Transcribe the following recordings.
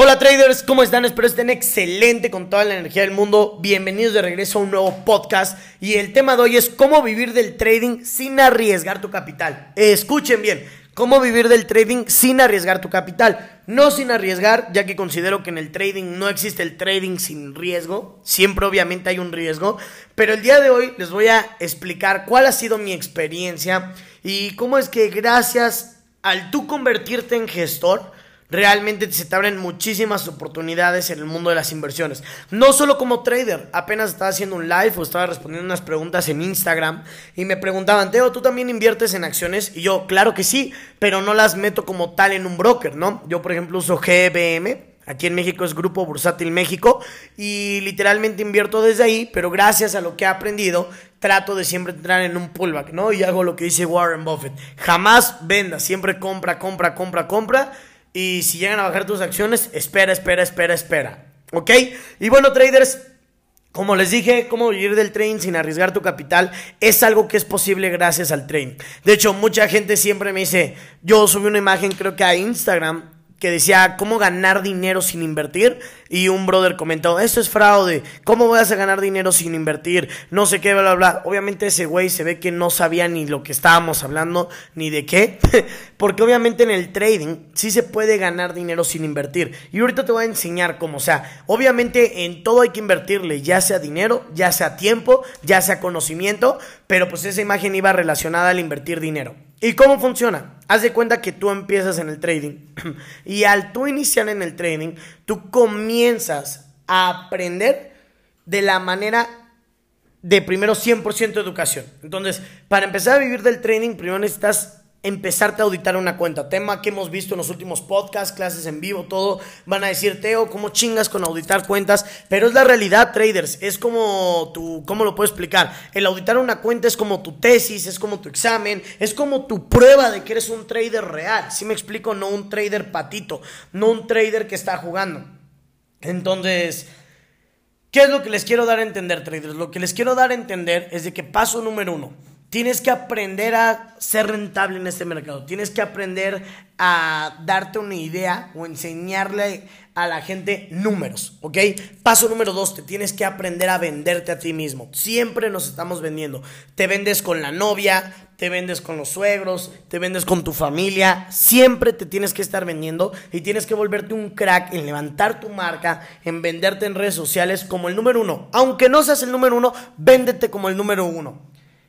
Hola traders, ¿cómo están? Espero estén excelente con toda la energía del mundo. Bienvenidos de regreso a un nuevo podcast y el tema de hoy es cómo vivir del trading sin arriesgar tu capital. Escuchen bien, cómo vivir del trading sin arriesgar tu capital. No sin arriesgar, ya que considero que en el trading no existe el trading sin riesgo. Siempre obviamente hay un riesgo. Pero el día de hoy les voy a explicar cuál ha sido mi experiencia y cómo es que gracias al tú convertirte en gestor, realmente se te abren muchísimas oportunidades en el mundo de las inversiones. No solo como trader, apenas estaba haciendo un live o estaba respondiendo unas preguntas en Instagram y me preguntaban, Teo, ¿tú también inviertes en acciones? Y yo, claro que sí, pero no las meto como tal en un broker, ¿no? Yo, por ejemplo, uso GBM. Aquí en México es Grupo Bursátil México y literalmente invierto desde ahí, pero gracias a lo que he aprendido, trato de siempre entrar en un pullback, ¿no? Y hago lo que dice Warren Buffett. Jamás venda, siempre compra, compra, compra, compra y si llegan a bajar tus acciones, espera, espera, espera, espera. ¿Ok? Y bueno, traders, como les dije, cómo vivir del trading sin arriesgar tu capital es algo que es posible gracias al trading. De hecho, mucha gente siempre me dice, yo subí una imagen creo que a Instagram que decía cómo ganar dinero sin invertir y un brother comentó, esto es fraude, ¿cómo vas a ganar dinero sin invertir? No sé qué, bla, bla, bla. Obviamente ese güey se ve que no sabía ni lo que estábamos hablando, ni de qué, porque obviamente en el trading sí se puede ganar dinero sin invertir. Y ahorita te voy a enseñar cómo, o sea, obviamente en todo hay que invertirle, ya sea dinero, ya sea tiempo, ya sea conocimiento, pero pues esa imagen iba relacionada al invertir dinero. ¿Y cómo funciona? Haz de cuenta que tú empiezas en el trading y al tú iniciar en el trading, tú comienzas a aprender de la manera de primero 100% educación. Entonces, para empezar a vivir del trading, primero necesitas empezarte a auditar una cuenta. Tema que hemos visto en los últimos podcasts, clases en vivo, todo. Van a decir, Teo, ¿cómo chingas con auditar cuentas? Pero es la realidad, traders. Es como tu, ¿cómo lo puedo explicar? El auditar una cuenta es como tu tesis, es como tu examen, es como tu prueba de que eres un trader real. Si me explico? No un trader patito, no un trader que está jugando. Entonces, ¿qué es lo que les quiero dar a entender, traders? Lo que les quiero dar a entender es de que paso número uno Tienes que aprender a ser rentable en este mercado. Tienes que aprender a darte una idea o enseñarle a la gente números, ¿ok? Paso número dos, te tienes que aprender a venderte a ti mismo. Siempre nos estamos vendiendo. Te vendes con la novia, te vendes con los suegros, te vendes con tu familia. Siempre te tienes que estar vendiendo y tienes que volverte un crack en levantar tu marca, en venderte en redes sociales como el número uno. Aunque no seas el número uno, véndete como el número uno.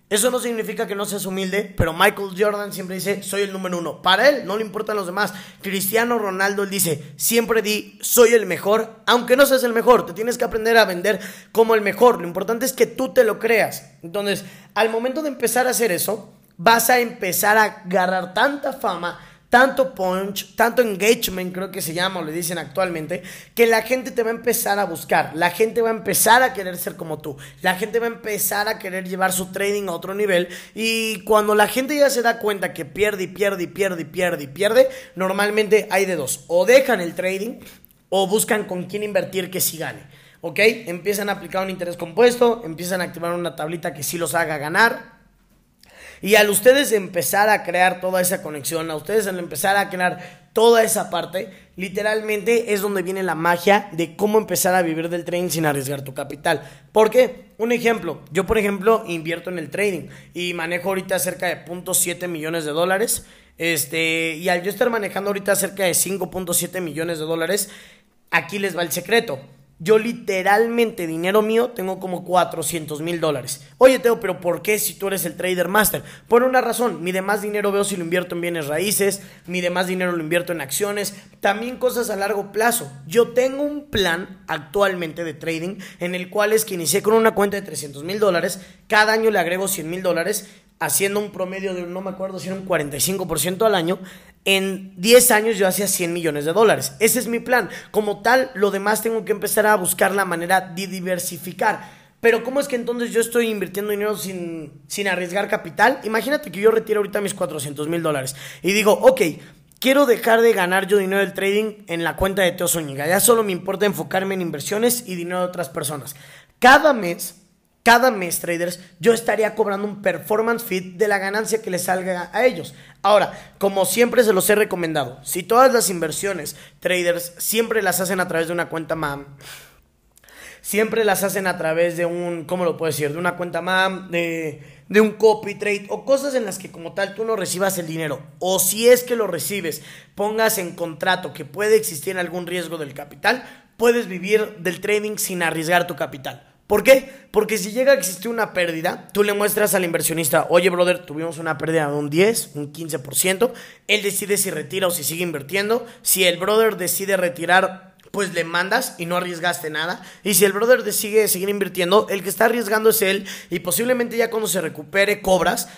Eso no significa que no seas humilde, pero Michael Jordan siempre dice, soy el número uno. Para él no le importan los demás. Cristiano Ronaldo, él dice, siempre di, soy el mejor, aunque no seas el mejor. Te tienes que aprender a vender como el mejor. Lo importante es que tú te lo creas. Entonces, al momento de empezar a hacer eso, vas a empezar a agarrar tanta fama tanto punch, tanto engagement, creo que se llama o le dicen actualmente, que la gente te va a empezar a buscar, la gente va a empezar a querer ser como tú, la gente va a empezar a querer llevar su trading a otro nivel y cuando la gente ya se da cuenta que pierde y pierde y pierde y pierde y pierde, normalmente hay de dos, o dejan el trading o buscan con quién invertir que sí gane. ¿Ok? Empiezan a aplicar un interés compuesto, empiezan a activar una tablita que sí los haga ganar, y al ustedes empezar a crear toda esa conexión, a ustedes al empezar a crear toda esa parte, literalmente es donde viene la magia de cómo empezar a vivir del trading sin arriesgar tu capital. ¿Por qué? Un ejemplo, yo por ejemplo invierto en el trading y manejo ahorita cerca de 0.7 millones de dólares. Este, y al yo estar manejando ahorita cerca de 5.7 millones de dólares, aquí les va el secreto yo literalmente, dinero mío, tengo como 400 mil dólares. Oye, Teo, pero ¿por qué si tú eres el trader master? Por una razón, mi demás dinero veo si lo invierto en bienes raíces, mi demás dinero lo invierto en acciones, también cosas a largo plazo. Yo tengo un plan actualmente de trading en el cual es que inicié con una cuenta de 300 mil dólares, cada año le agrego 100 mil dólares, haciendo un promedio de, no me acuerdo si era un 45% al año, en 10 años yo hacía 100 millones de dólares. Ese es mi plan. Como tal, lo demás tengo que empezar a buscar la manera de diversificar. Pero ¿cómo es que entonces yo estoy invirtiendo dinero sin, sin arriesgar capital? Imagínate que yo retiro ahorita mis 400 mil dólares y digo, ok, quiero dejar de ganar yo dinero del trading en la cuenta de Teo Zúñiga. Ya solo me importa enfocarme en inversiones y dinero de otras personas. Cada mes cada mes, traders, yo estaría cobrando un performance fee de la ganancia que les salga a ellos. Ahora, como siempre se los he recomendado, si todas las inversiones, traders, siempre las hacen a través de una cuenta MAM, siempre las hacen a través de un, ¿cómo lo puedo decir? De una cuenta MAM, de, de un copy trade o cosas en las que como tal tú no recibas el dinero. O si es que lo recibes, pongas en contrato que puede existir algún riesgo del capital, puedes vivir del trading sin arriesgar tu capital. ¿Por qué? Porque si llega a existir una pérdida, tú le muestras al inversionista, oye, brother, tuvimos una pérdida de un 10, un 15%, él decide si retira o si sigue invirtiendo. Si el brother decide retirar, pues le mandas y no arriesgaste nada. Y si el brother decide seguir invirtiendo, el que está arriesgando es él y posiblemente ya cuando se recupere cobras.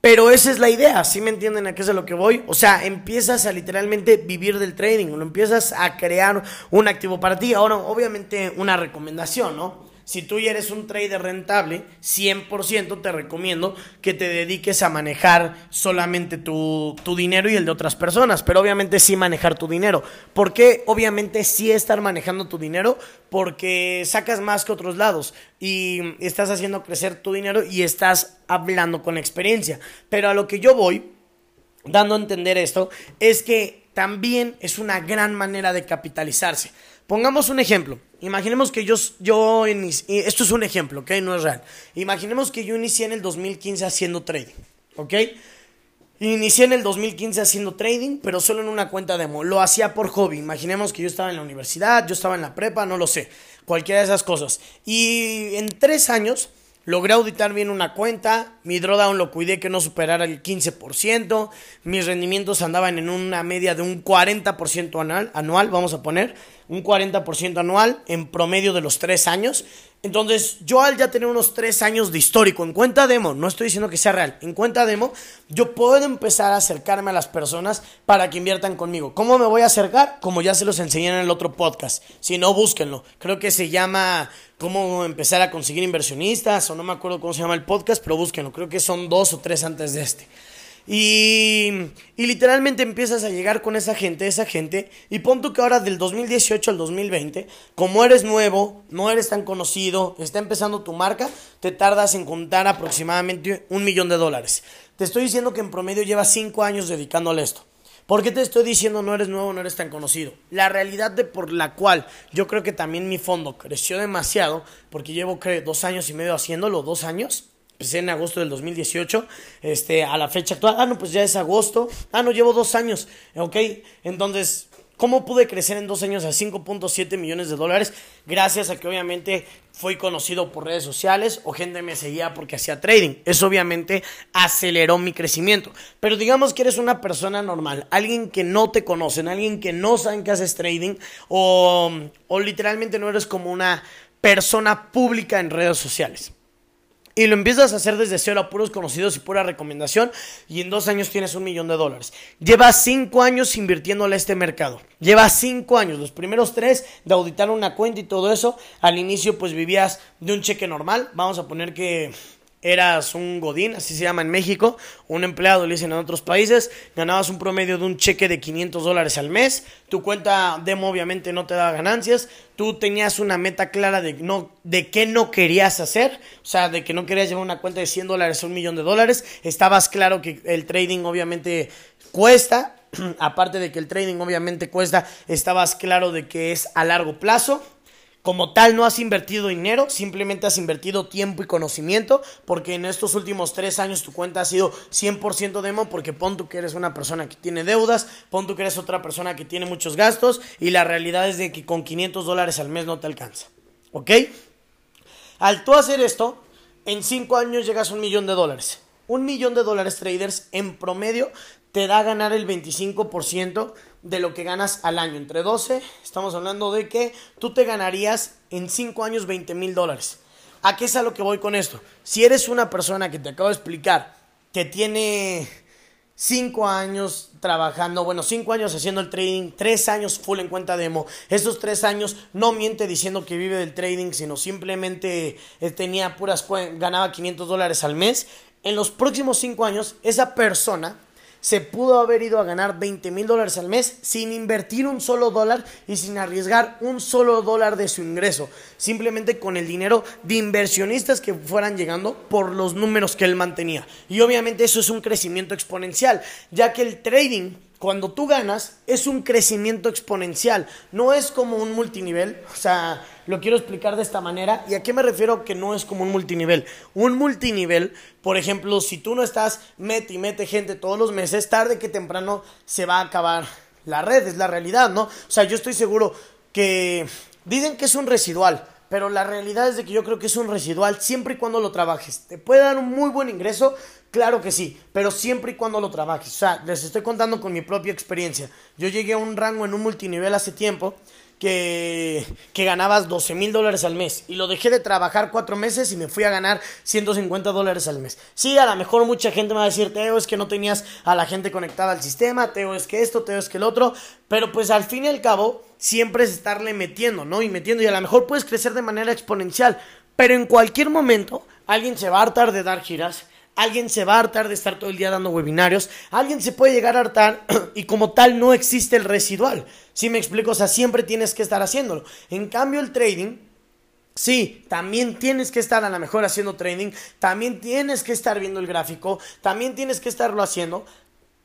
Pero esa es la idea, ¿sí me entienden a qué es a lo que voy? O sea, empiezas a literalmente vivir del trading, lo empiezas a crear un activo para ti. Ahora, obviamente, una recomendación, ¿no? Si tú ya eres un trader rentable, 100% te recomiendo que te dediques a manejar solamente tu, dinero y el de otras personas, pero obviamente sí manejar tu dinero. ¿Por qué? Obviamente sí estar manejando tu dinero porque sacas más que otros lados y estás haciendo crecer tu dinero y estás hablando con experiencia. Pero a lo que yo voy, dando a entender esto, es que también es una gran manera de capitalizarse. Pongamos un ejemplo. Imaginemos que yo, yo esto es un ejemplo, ¿ok? No es real. Imaginemos que yo inicié en el 2015 haciendo trading. Inicié en el 2015 haciendo trading, pero solo en una cuenta demo. Lo hacía por hobby. Imaginemos que yo estaba en la universidad, yo estaba en la prepa, no lo sé. Cualquiera de esas cosas. Y en tres años Logré auditar bien una cuenta, mi drawdown lo cuidé que no superara el 15%, mis rendimientos andaban en una media de un 40% anual, anual, vamos a poner, un 40% anual en promedio de los tres años. Entonces, yo al ya tener unos tres años de histórico en cuenta demo, no estoy diciendo que sea real, en cuenta demo, yo puedo empezar a acercarme a las personas para que inviertan conmigo. ¿Cómo me voy a acercar? Como ya se los enseñé en el otro podcast. Si no, búsquenlo. Creo que se llama cómo empezar a conseguir inversionistas, o no me acuerdo cómo se llama el podcast, pero búsquenlo, creo que son dos o tres antes de este. Y, literalmente empiezas a llegar con esa gente, esa gente, y pon tú que ahora del 2018 al 2020, como eres nuevo, no eres tan conocido, está empezando tu marca, te tardas en contar aproximadamente un millón de dólares. Te estoy diciendo que en promedio llevas cinco años dedicándole esto. ¿Por qué te estoy diciendo no eres nuevo, no eres tan conocido? La realidad de por la cual yo creo que también mi fondo creció demasiado, porque llevo creo, dos años y medio haciéndolo, dos años, empecé en agosto del 2018, este, a la fecha actual, ah, no, pues ya es agosto, ah, no, llevo dos años, ok, entonces ¿Cómo pude crecer en dos años a 5.7 millones de dólares? Gracias a que obviamente fui conocido por redes sociales o gente me seguía porque hacía trading. Eso obviamente aceleró mi crecimiento. Pero digamos que eres una persona normal, alguien que no te conocen, alguien que no saben que haces trading o, o literalmente no eres como una persona pública en redes sociales. Y lo empiezas a hacer desde cero a puros conocidos y pura recomendación. Y en dos años tienes un millón de dólares. Llevas cinco años invirtiéndole a este mercado. Llevas cinco años. Los primeros tres de auditar una cuenta y todo eso. Al inicio pues vivías de un cheque normal. Vamos a poner que eras un godín, así se llama en México, un empleado, le dicen en otros países, ganabas un promedio de un cheque de 500 dólares al mes, tu cuenta demo obviamente no te daba ganancias, tú tenías una meta clara de, no, de qué no querías hacer, o sea, de que no querías llevar una cuenta de 100 dólares a un millón de dólares, estabas claro que el trading obviamente cuesta, aparte de que el trading obviamente cuesta, estabas claro de que es a largo plazo, como tal no has invertido dinero, simplemente has invertido tiempo y conocimiento, porque en estos últimos tres años tu cuenta ha sido 100% demo, porque pon tú que eres una persona que tiene deudas, pon tú que eres otra persona que tiene muchos gastos, y la realidad es de que con 500 dólares al mes no te alcanza. ¿Ok? Al tú hacer esto, en cinco años llegas a un millón de dólares. Un millón de dólares traders en promedio te da ganar el 25% de lo que ganas al año. Entre 12, estamos hablando de que tú te ganarías en 5 años 20 mil dólares. ¿A qué es a lo que voy con esto? Si eres una persona que te acabo de explicar que tiene 5 años trabajando, bueno, 5 años haciendo el trading, 3 años full en cuenta demo. Esos 3 años no miente diciendo que vive del trading, sino simplemente eh, tenía puras, ganaba 500 dólares al mes. En los próximos 5 años, esa persona se pudo haber ido a ganar 20 mil dólares al mes sin invertir un solo dólar y sin arriesgar un solo dólar de su ingreso, simplemente con el dinero de inversionistas que fueran llegando por los números que él mantenía. Y obviamente eso es un crecimiento exponencial, ya que el trading cuando tú ganas es un crecimiento exponencial, no es como un multinivel, o sea, lo quiero explicar de esta manera. ¿Y a qué me refiero que no es como un multinivel? Un multinivel, por ejemplo, si tú no estás mete y mete gente todos los meses, tarde que temprano se va a acabar la red, es la realidad, ¿no? O sea, yo estoy seguro que dicen que es un residual, pero la realidad es de que yo creo que es un residual siempre y cuando lo trabajes. Te puede dar un muy buen ingreso, claro que sí, pero siempre y cuando lo trabajes. O sea, les estoy contando con mi propia experiencia. Yo llegué a un rango en un multinivel hace tiempo que, que ganabas 12 mil dólares al mes y lo dejé de trabajar cuatro meses y me fui a ganar 150 dólares al mes. Sí, a lo mejor mucha gente me va a decir, Teo, es que no tenías a la gente conectada al sistema, Teo, es que esto, Teo, es que el otro, pero pues al fin y al cabo siempre es estarle metiendo, ¿no? Y metiendo y a lo mejor puedes crecer de manera exponencial, pero en cualquier momento alguien se va a hartar de dar giras Alguien se va a hartar de estar todo el día dando webinarios. Alguien se puede llegar a hartar y como tal no existe el residual. ¿Sí me explico? O sea, siempre tienes que estar haciéndolo. En cambio, el trading, sí, también tienes que estar a lo mejor haciendo trading. También tienes que estar viendo el gráfico. También tienes que estarlo haciendo.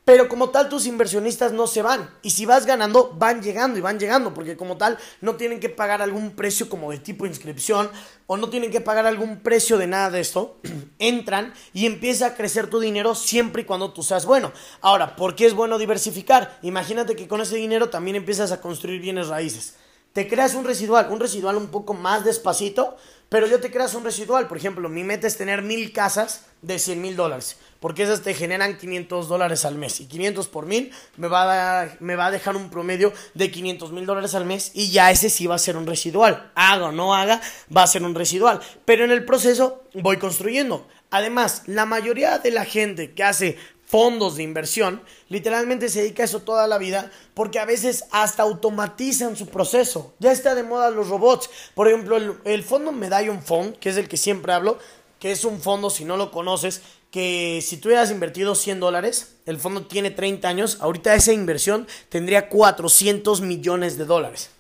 Pero como tal, tus inversionistas no se van. Y si vas ganando, van llegando y van llegando. Porque como tal, no tienen que pagar algún precio como de tipo inscripción. O no tienen que pagar algún precio de nada de esto. Entran y empieza a crecer tu dinero siempre y cuando tú seas bueno. Ahora, ¿por qué es bueno diversificar? Imagínate que con ese dinero también empiezas a construir bienes raíces. Te creas un residual, un residual un poco más despacito, pero yo te creas un residual. Por ejemplo, mi meta es tener mil casas de 100 mil dólares porque esas te generan 500 dólares al mes. Y 500 por mil me va, a, me va a dejar un promedio de 500 mil dólares al mes y ya ese sí va a ser un residual. Haga o no haga, va a ser un residual. Pero en el proceso voy construyendo. Además, la mayoría de la gente que hace fondos de inversión, literalmente se dedica a eso toda la vida porque a veces hasta automatizan su proceso. Ya está de moda los robots. Por ejemplo, el, fondo Medallion Fund, que es el que siempre hablo, que es un fondo, si no lo conoces, que si tú hubieras invertido 100 dólares, el fondo tiene 30 años, ahorita esa inversión tendría 400 millones de dólares.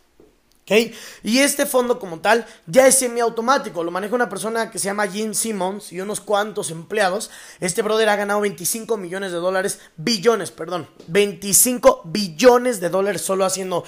Y este fondo como tal ya es semiautomático, lo maneja una persona que se llama Jim Simmons y unos cuantos empleados. Este brother ha ganado 25 millones de dólares, billones, perdón, 25 billones de dólares solo haciendo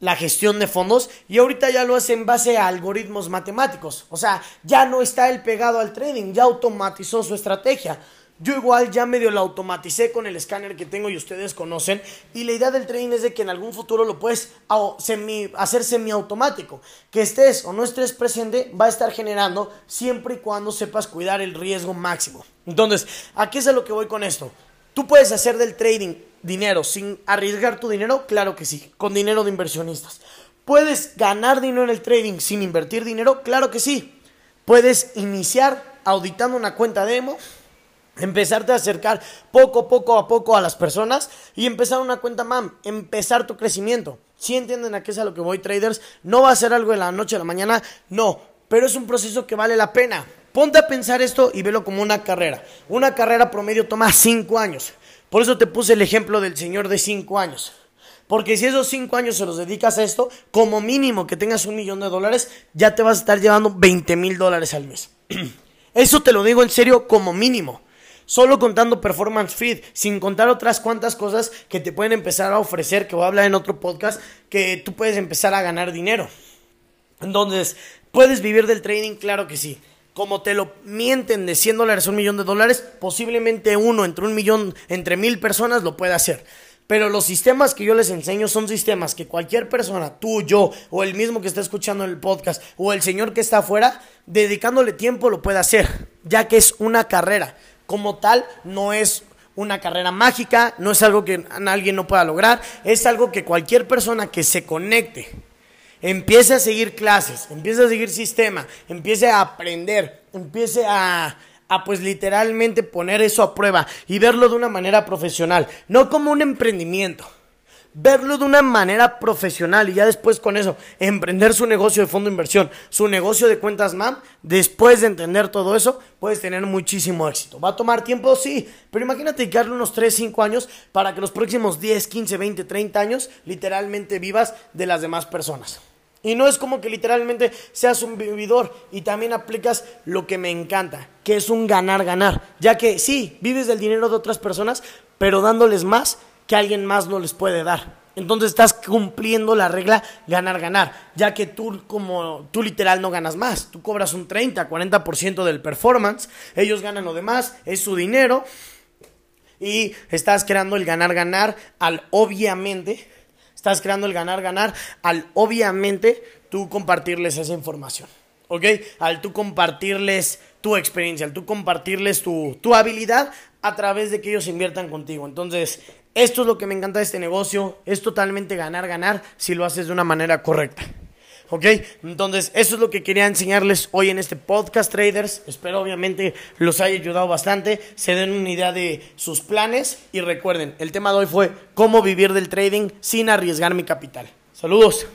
la gestión de fondos y ahorita ya lo hace en base a algoritmos matemáticos. O sea, ya no está él pegado al trading, ya automatizó su estrategia. Yo igual ya medio lo automaticé con el escáner que tengo y ustedes conocen. Y la idea del trading es de que en algún futuro lo puedes semi, hacer semiautomático. Que estés o no estés presente va a estar generando siempre y cuando sepas cuidar el riesgo máximo. Entonces, ¿a qué es a lo que voy con esto? Tú puedes hacer del trading dinero sin arriesgar tu dinero? Claro que sí, con dinero de inversionistas. ¿Puedes ganar dinero en el trading sin invertir dinero? Claro que sí. Puedes iniciar auditando una cuenta demo, empezarte a acercar poco, poco a poco a las personas y empezar una cuenta MAM, empezar tu crecimiento. Si entienden a qué es a lo que voy, traders, no va a ser algo de la noche a la mañana, no, pero es un proceso que vale la pena. Ponte a pensar esto y velo como una carrera. Una carrera promedio toma 5 años. Por eso te puse el ejemplo del señor de 5 años. Porque si esos 5 años se los dedicas a esto, como mínimo que tengas un millón de dólares, ya te vas a estar llevando 20 mil dólares al mes. Eso te lo digo en serio como mínimo. Solo contando performance feed, sin contar otras cuantas cosas que te pueden empezar a ofrecer, que voy a hablar en otro podcast, que tú puedes empezar a ganar dinero. Entonces, ¿puedes vivir del trading? Claro que sí como te lo mienten de 100 dólares a un millón de dólares, posiblemente uno entre un millón, entre mil personas lo puede hacer. Pero los sistemas que yo les enseño son sistemas que cualquier persona, tú, yo, o el mismo que está escuchando el podcast, o el señor que está afuera, dedicándole tiempo lo puede hacer, ya que es una carrera. Como tal, no es una carrera mágica, no es algo que alguien no pueda lograr, es algo que cualquier persona que se conecte empiece a seguir clases, empiece a seguir sistema, empiece a aprender, empiece a, a pues literalmente poner eso a prueba y verlo de una manera profesional, no como un emprendimiento. Verlo de una manera profesional y ya después con eso emprender su negocio de fondo de inversión, su negocio de cuentas MAM, después de entender todo eso, puedes tener muchísimo éxito. ¿Va a tomar tiempo? Sí, pero imagínate dedicarle unos 3, 5 años para que los próximos 10, 15, 20, 30 años literalmente vivas de las demás personas. Y no es como que literalmente seas un vividor y también aplicas lo que me encanta, que es un ganar-ganar. Ya que sí, vives del dinero de otras personas, pero dándoles más que alguien más no les puede dar. Entonces estás cumpliendo la regla ganar-ganar, ya que tú como tú literal no ganas más, tú cobras un 30, 40% del performance, ellos ganan lo demás, es su dinero y estás creando el ganar-ganar al obviamente Estás creando el ganar-ganar al obviamente tú compartirles esa información. ¿Ok? Al tú compartirles tu experiencia, al tú compartirles tu, tu habilidad a través de que ellos inviertan contigo. Entonces, esto es lo que me encanta de este negocio. Es totalmente ganar-ganar si lo haces de una manera correcta. ¿Ok? Entonces, eso es lo que quería enseñarles hoy en este podcast, traders. Espero obviamente los haya ayudado bastante, se den una idea de sus planes y recuerden, el tema de hoy fue cómo vivir del trading sin arriesgar mi capital. Saludos.